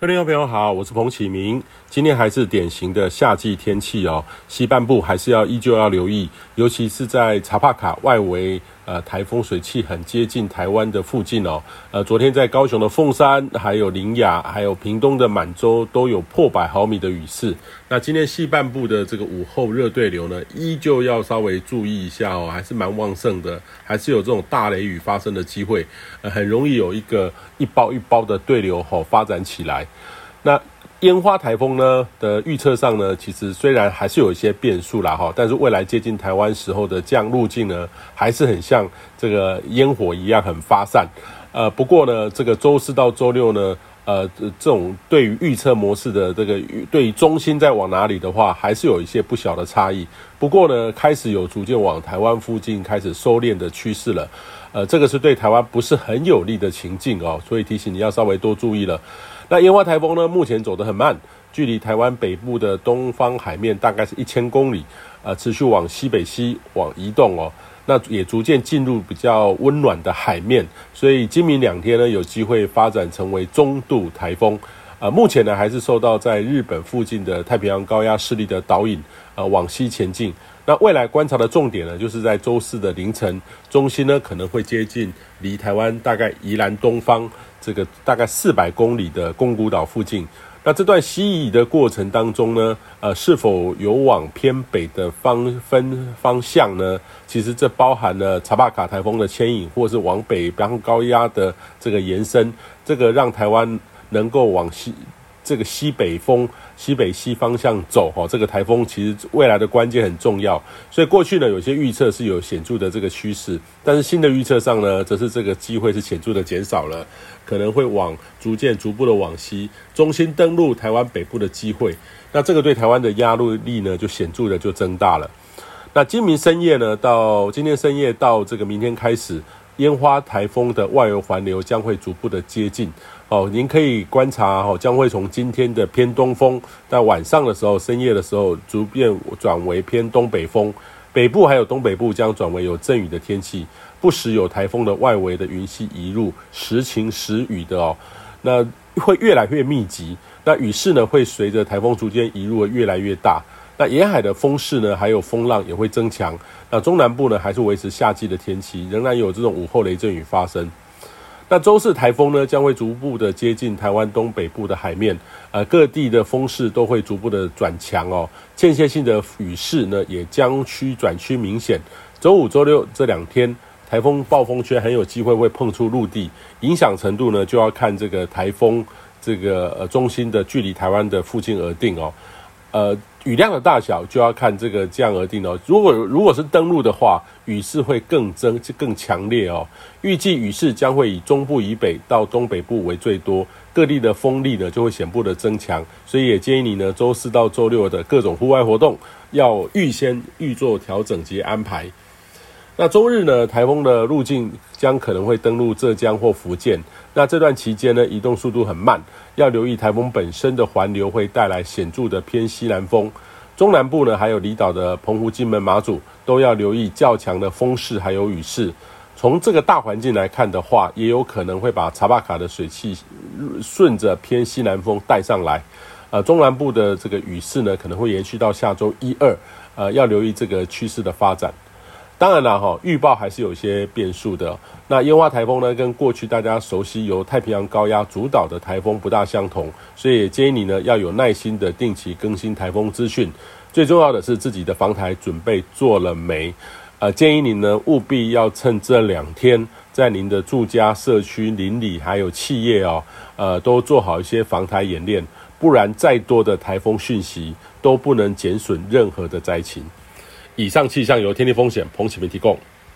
各位朋友好，我是彭启明。今天还是典型的夏季天气哦，西半部还是要依旧要留意，尤其是在查帕卡外围。呃，台风水汽很接近台湾的附近哦。呃，昨天在高雄的凤山、还有苓雅、还有屏东的满洲都有破百毫米的雨势。那今天西半部的这个午后热对流呢，依旧要稍微注意一下哦，还是蛮旺盛的，还是有这种大雷雨发生的机会。呃，很容易有一个一包一包的对流吼、发展起来。那烟花台风呢的预测上呢，其实虽然还是有一些变数啦哈，但是未来接近台湾时候的降路径呢，还是很像这个烟火一样很发散。呃，不过呢，这个周四到周六呢，呃，这种对于预测模式的这个对于中心在往哪里的话，还是有一些不小的差异。不过呢，开始有逐渐往台湾附近开始收敛的趋势了。呃，这个是对台湾不是很有利的情境哦，所以提醒你要稍微多注意了。那烟花台风呢，目前走得很慢，距离台湾北部的东方海面大概是一千公里，呃，持续往西北西往移动哦。那也逐渐进入比较温暖的海面，所以今明两天呢，有机会发展成为中度台风。呃，目前呢，还是受到在日本附近的太平洋高压势力的导引，呃，往西前进。那未来观察的重点呢，就是在周四的凌晨，中心呢可能会接近离台湾大概宜兰东方。这个大概四百公里的宫古岛附近，那这段西移的过程当中呢，呃，是否有往偏北的方分方向呢？其实这包含了查帕卡台风的牵引，或是往北方高压的这个延伸，这个让台湾能够往西。这个西北风、西北西方向走，哈，这个台风其实未来的关键很重要。所以过去呢，有些预测是有显著的这个趋势，但是新的预测上呢，则是这个机会是显著的减少了，可能会往逐渐、逐步的往西，中心登陆台湾北部的机会。那这个对台湾的压力呢，就显著的就增大了。那今明深夜呢，到今天深夜到这个明天开始。烟花台风的外围环流将会逐步的接近。哦，您可以观察哦，将会从今天的偏东风，在晚上的时候、深夜的时候，逐渐转为偏东北风，北部还有东北部将转为有阵雨的天气，不时有台风的外围的云系移入，时晴时雨的哦，那会越来越密集，那雨势呢会随着台风逐渐移入而越来越大。那沿海的风势呢，还有风浪也会增强。那中南部呢，还是维持夏季的天气，仍然有这种午后雷阵雨发生。那周四台风呢，将会逐步的接近台湾东北部的海面，呃，各地的风势都会逐步的转强哦。间歇性的雨势呢，也将趋转趋明显。周五、周六这两天，台风暴风圈很有机会会碰触陆地，影响程度呢，就要看这个台风这个呃中心的距离台湾的附近而定哦。呃，雨量的大小就要看这个这样而定哦。如果如果是登陆的话，雨势会更增，更强烈哦。预计雨势将会以中部以北到东北部为最多，各地的风力呢就会显著的增强。所以也建议你呢，周四到周六的各种户外活动要预先预做调整及安排。那周日呢，台风的路径将可能会登陆浙江或福建。那这段期间呢，移动速度很慢，要留意台风本身的环流会带来显著的偏西南风。中南部呢，还有离岛的澎湖、金门、马祖，都要留意较强的风势还有雨势。从这个大环境来看的话，也有可能会把查巴卡的水汽顺着偏西南风带上来。呃，中南部的这个雨势呢，可能会延续到下周一二。呃，要留意这个趋势的发展。当然了，哈，预报还是有些变数的。那烟花台风呢，跟过去大家熟悉由太平洋高压主导的台风不大相同，所以建议你呢要有耐心的定期更新台风资讯。最重要的是自己的防台准备做了没？呃，建议你呢务必要趁这两天，在您的住家、社区、邻里还有企业哦，呃，都做好一些防台演练，不然再多的台风讯息都不能减损任何的灾情。以上气象由天气风险彭启明提供。